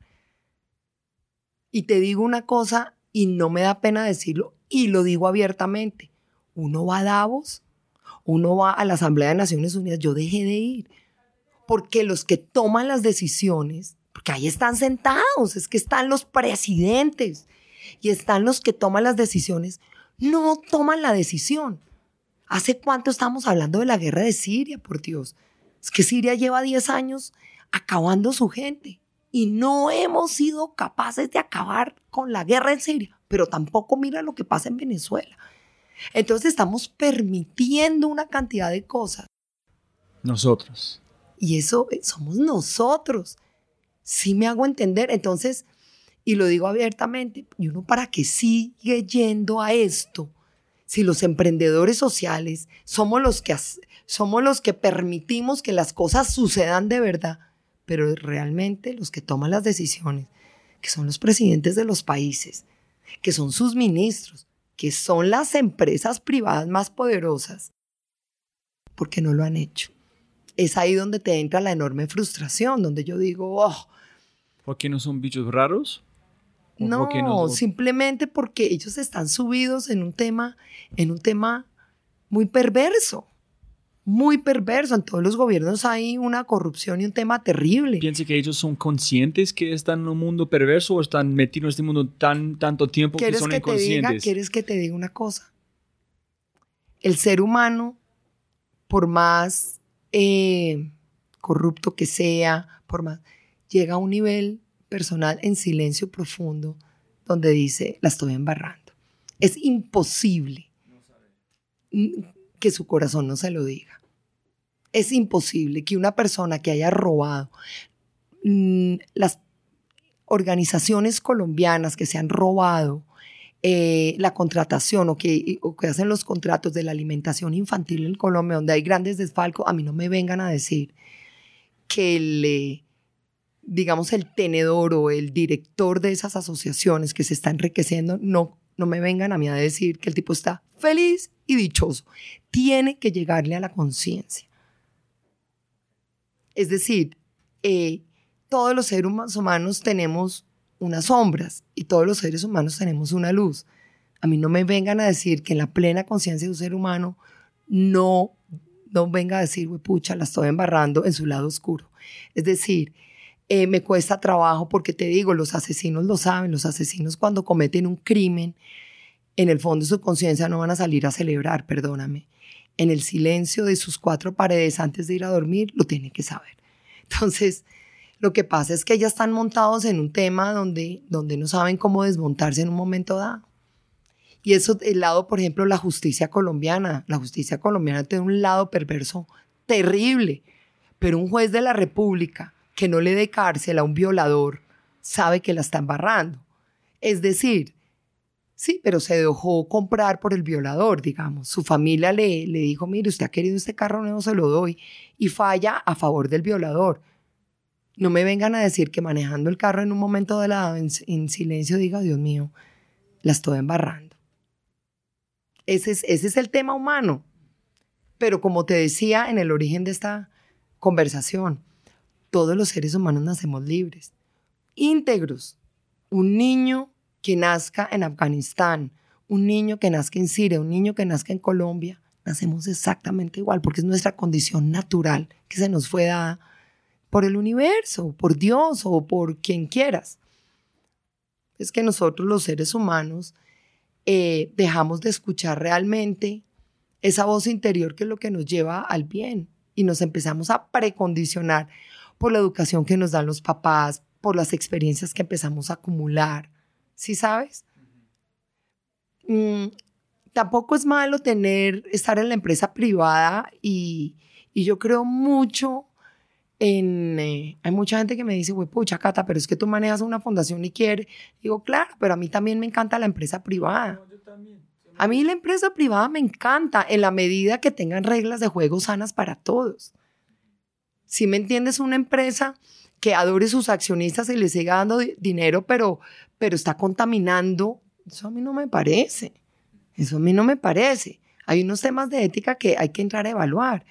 Y te digo una cosa, y no me da pena decirlo, y lo digo abiertamente. Uno va a Davos, uno va a la Asamblea de Naciones Unidas, yo dejé de ir. Porque los que toman las decisiones, porque ahí están sentados, es que están los presidentes y están los que toman las decisiones, no toman la decisión. ¿Hace cuánto estamos hablando de la guerra de Siria, por Dios? Es que Siria lleva 10 años acabando su gente y no hemos sido capaces de acabar con la guerra en Siria, pero tampoco mira lo que pasa en Venezuela. Entonces estamos permitiendo una cantidad de cosas Nosotros. y eso eh, somos nosotros. Sí me hago entender. Entonces, y lo digo abiertamente, y uno para qué sigue yendo a esto, si los emprendedores sociales somos los que somos los que permitimos que las cosas sucedan de verdad, pero realmente los que toman las decisiones, que son los presidentes de los países, que son sus ministros, que son las empresas privadas más poderosas, porque no lo han hecho es ahí donde te entra la enorme frustración, donde yo digo, oh, ¿Por qué no son bichos raros? ¿O no, no- simplemente porque ellos están subidos en un tema, en un tema muy perverso, muy perverso. En todos los gobiernos hay una corrupción y un tema terrible. ¿Piensa que ellos son conscientes que están en un mundo perverso o están metidos en este mundo tan tanto tiempo que ¿Quieres son que te diga, inconscientes? quieres que te diga una cosa? El ser humano, por más eh, corrupto que sea, por más, llega a un nivel personal en silencio profundo donde dice, la estoy embarrando. Es imposible que su corazón no se lo diga. Es imposible que una persona que haya robado mm, las organizaciones colombianas que se han robado eh, la contratación o que, o que hacen los contratos de la alimentación infantil en Colombia, donde hay grandes desfalcos, a mí no me vengan a decir que el, eh, digamos, el tenedor o el director de esas asociaciones que se está enriqueciendo, no, no me vengan a mí a decir que el tipo está feliz y dichoso. Tiene que llegarle a la conciencia. Es decir, eh, todos los seres humanos tenemos unas sombras y todos los seres humanos tenemos una luz. A mí no me vengan a decir que en la plena conciencia de un ser humano no, no venga a decir, pucha, la estoy embarrando en su lado oscuro. Es decir, eh, me cuesta trabajo porque te digo, los asesinos lo saben, los asesinos cuando cometen un crimen, en el fondo de su conciencia no van a salir a celebrar, perdóname. En el silencio de sus cuatro paredes antes de ir a dormir, lo tienen que saber. Entonces, lo que pasa es que ya están montados en un tema donde, donde no saben cómo desmontarse en un momento dado. Y eso, el lado, por ejemplo, la justicia colombiana. La justicia colombiana tiene un lado perverso terrible, pero un juez de la República que no le dé cárcel a un violador sabe que la está embarrando. Es decir, sí, pero se dejó comprar por el violador, digamos. Su familia le, le dijo, mire, usted ha querido este carro nuevo, se lo doy, y falla a favor del violador. No me vengan a decir que manejando el carro en un momento de lado, en, silencio, diga, Dios mío, la estoy embarrando. Ese es, ese es el tema humano. Pero como te decía en el origen de esta conversación, todos los seres humanos nacemos libres, íntegros. Un niño que nazca en Afganistán, un niño que nazca en Siria, un niño que nazca en Colombia, nacemos exactamente igual, porque es nuestra condición natural que se nos fue dada por el universo, por Dios o por quien quieras. Es que nosotros los seres humanos eh, dejamos de escuchar realmente esa voz interior que es lo que nos lleva al bien y nos empezamos a precondicionar por la educación que nos dan los papás, por las experiencias que empezamos a acumular. ¿Sí sabes? Mm, tampoco es malo tener, estar en la empresa privada y, y yo creo mucho eh, hay mucha gente que me dice, güey, pucha, Cata, pero es que tú manejas una fundación y quieres. Digo, claro, pero a mí también me encanta la empresa privada. A mí la empresa privada me encanta en la medida que tengan reglas de juego sanas para todos. Si me entiendes, una empresa que adore sus accionistas y les siga dando dinero, pero, pero está contaminando, eso a mí no me parece. Eso a mí no me parece. Hay unos temas de ética que hay que entrar a evaluar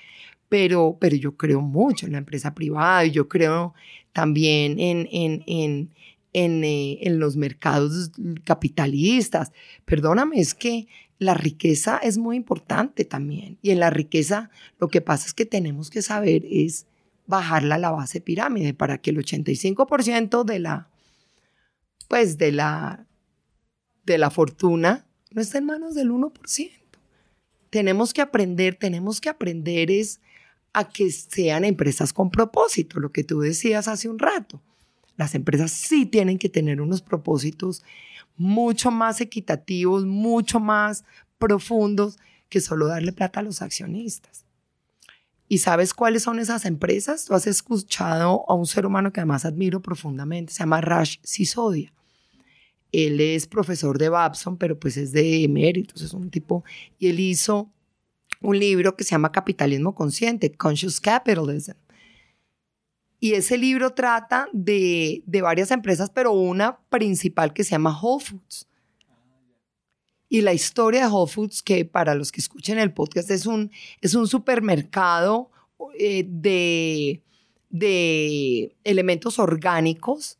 pero, pero yo creo mucho en la empresa privada y yo creo también en, en, en, en, eh, en los mercados capitalistas. Perdóname, es que la riqueza es muy importante también. Y en la riqueza lo que pasa es que tenemos que saber es bajarla a la base pirámide para que el 85% de la, pues de la, de la fortuna no esté en manos del 1%. Tenemos que aprender, tenemos que aprender es a que sean empresas con propósito, lo que tú decías hace un rato. Las empresas sí tienen que tener unos propósitos mucho más equitativos, mucho más profundos que solo darle plata a los accionistas. ¿Y sabes cuáles son esas empresas? Tú has escuchado a un ser humano que además admiro profundamente, se llama Rash Sisodia. Él es profesor de Babson, pero pues es de eméritos, es un tipo, y él hizo un libro que se llama Capitalismo Consciente, Conscious Capitalism. Y ese libro trata de, varias empresas, pero una principal que se llama Whole Foods. Y la historia de Whole Foods, que para los que escuchen el podcast es un, es un supermercado eh, de, de elementos orgánicos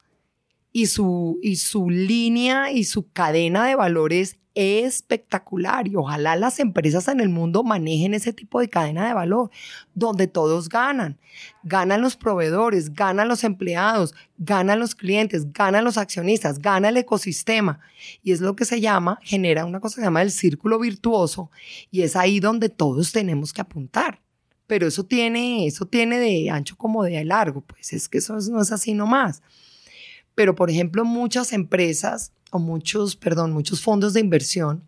y su, y su línea y su cadena de valores espectacular y ojalá las empresas en el mundo manejen ese tipo de cadena de valor donde todos ganan. Ganan los proveedores, ganan los empleados, ganan los clientes, ganan los accionistas, gana el ecosistema. Y es lo que se llama, genera una cosa que se llama el círculo virtuoso y es ahí donde todos tenemos que apuntar. pero eso tiene, eso tiene de ancho como de largo, pues es que eso no es así nomás. Pero, por ejemplo, muchas empresas o muchos, perdón, muchos fondos de inversión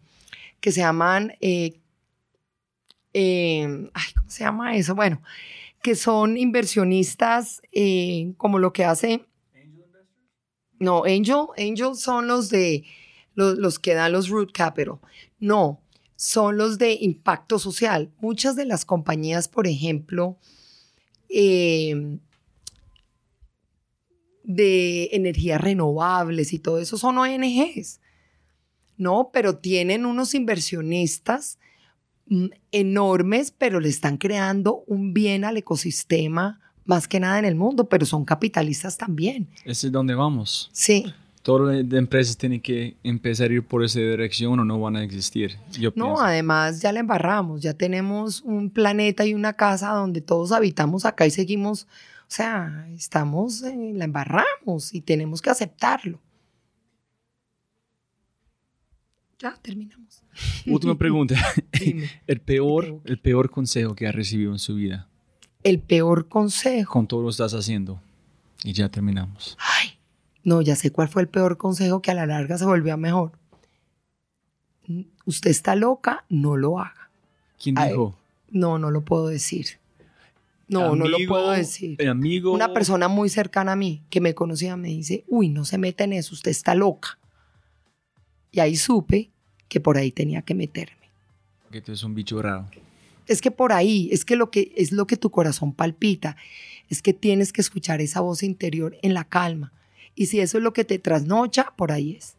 que se llaman, eh, eh, ay, ¿cómo se llama eso? Bueno, que son inversionistas eh, como lo que hace... No, Angel, Angel son los de los, los que dan los root capital. No, son los de impacto social. Muchas de las compañías, por ejemplo, eh, de energías renovables y todo eso son ONGs, ¿no? Pero tienen unos inversionistas mm, enormes, pero le están creando un bien al ecosistema más que nada en el mundo, pero son capitalistas también. Ese es donde vamos. Sí. Todas las empresas tienen que empezar a ir por esa dirección o no van a existir. Yo No, pienso. además ya la embarramos, ya tenemos un planeta y una casa donde todos habitamos acá y seguimos, sea, estamos, eh, la embarramos y tenemos que aceptarlo. Ya terminamos. *laughs* Última pregunta. *laughs* Dime. el, peor, el peor consejo que ha recibido en su vida El peor consejo. con todo lo que estás haciendo. Y ya terminamos. Ay, no, ya sé cuál fue el peor consejo que a la larga se volvió a mejor. Usted está loca, no lo haga. ¿Quién Ay, dijo? No, no lo puedo decir. No, no lo puedo decir. el amigo. Una persona muy cercana a mí que me conocía me dice, uy, no se meta en eso, usted está loca. Y ahí supe que por ahí tenía que meterme. Que tú eres un bicho raro. Es que por ahí, es que lo que es lo que tu corazón palpita, es que tienes que escuchar esa voz interior en la calma. Y si eso es lo que te trasnocha, por ahí es.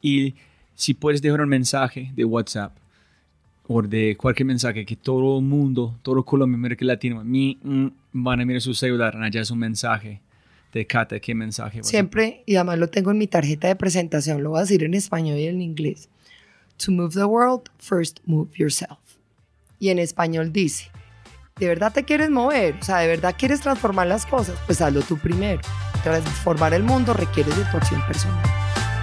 Y si puedes dejar un mensaje de WhatsApp de cualquier mensaje que todo el mundo, todo Colombia, América Latina, mi, mm, van a mirar su celular, allá es un mensaje de Cata, ¿qué mensaje? Siempre, y además lo tengo en mi tarjeta de presentación, lo voy a decir en español y en inglés. To move the world, first move yourself. Y en español dice, ¿de verdad te quieres mover? O sea, ¿de verdad quieres transformar las cosas? Pues hazlo tú primero. Transformar el mundo requiere de tu acción personal.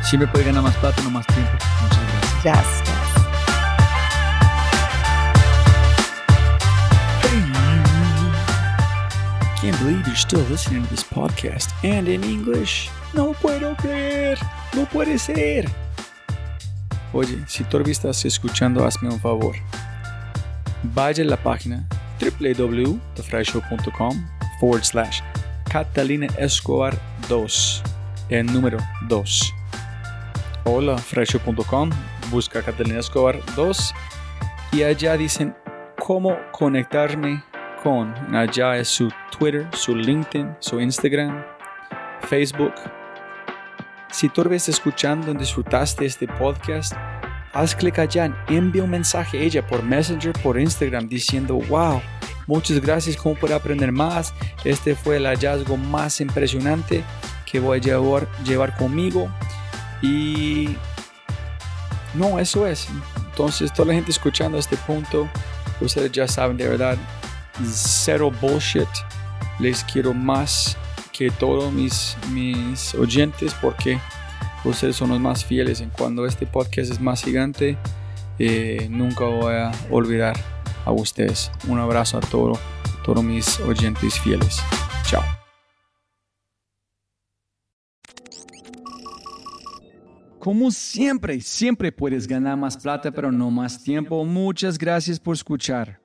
Siempre puede ganar más plata, no más tiempo. Muchas gracias. Gracias. Can't believe you're still listening to this podcast and in English. No puedo creer, no puede ser. Oye, si todavía estás escuchando, hazme un favor. Vaya a la página www.thefryshow.com forward slash Catalina Escobar 2, el número 2. Hola, fryshow.com, busca Catalina Escobar 2 y allá dicen cómo conectarme Allá es su Twitter, su LinkedIn, su Instagram, Facebook. Si tú estás escuchando y disfrutaste este podcast, haz clic allá, envía un mensaje a ella por Messenger, por Instagram, diciendo, wow, muchas gracias, ¿cómo puedo aprender más? Este fue el hallazgo más impresionante que voy a llevar, llevar conmigo. Y no, eso es. Entonces, toda la gente escuchando a este punto, ustedes ya saben, de verdad, cero bullshit. Les quiero más que todos mis, mis oyentes porque ustedes son los más fieles. En cuando este podcast es más gigante, eh, nunca voy a olvidar a ustedes. Un abrazo a todos, todos mis oyentes fieles. Chao. Como siempre, siempre puedes ganar más plata, pero no más tiempo. Muchas gracias por escuchar.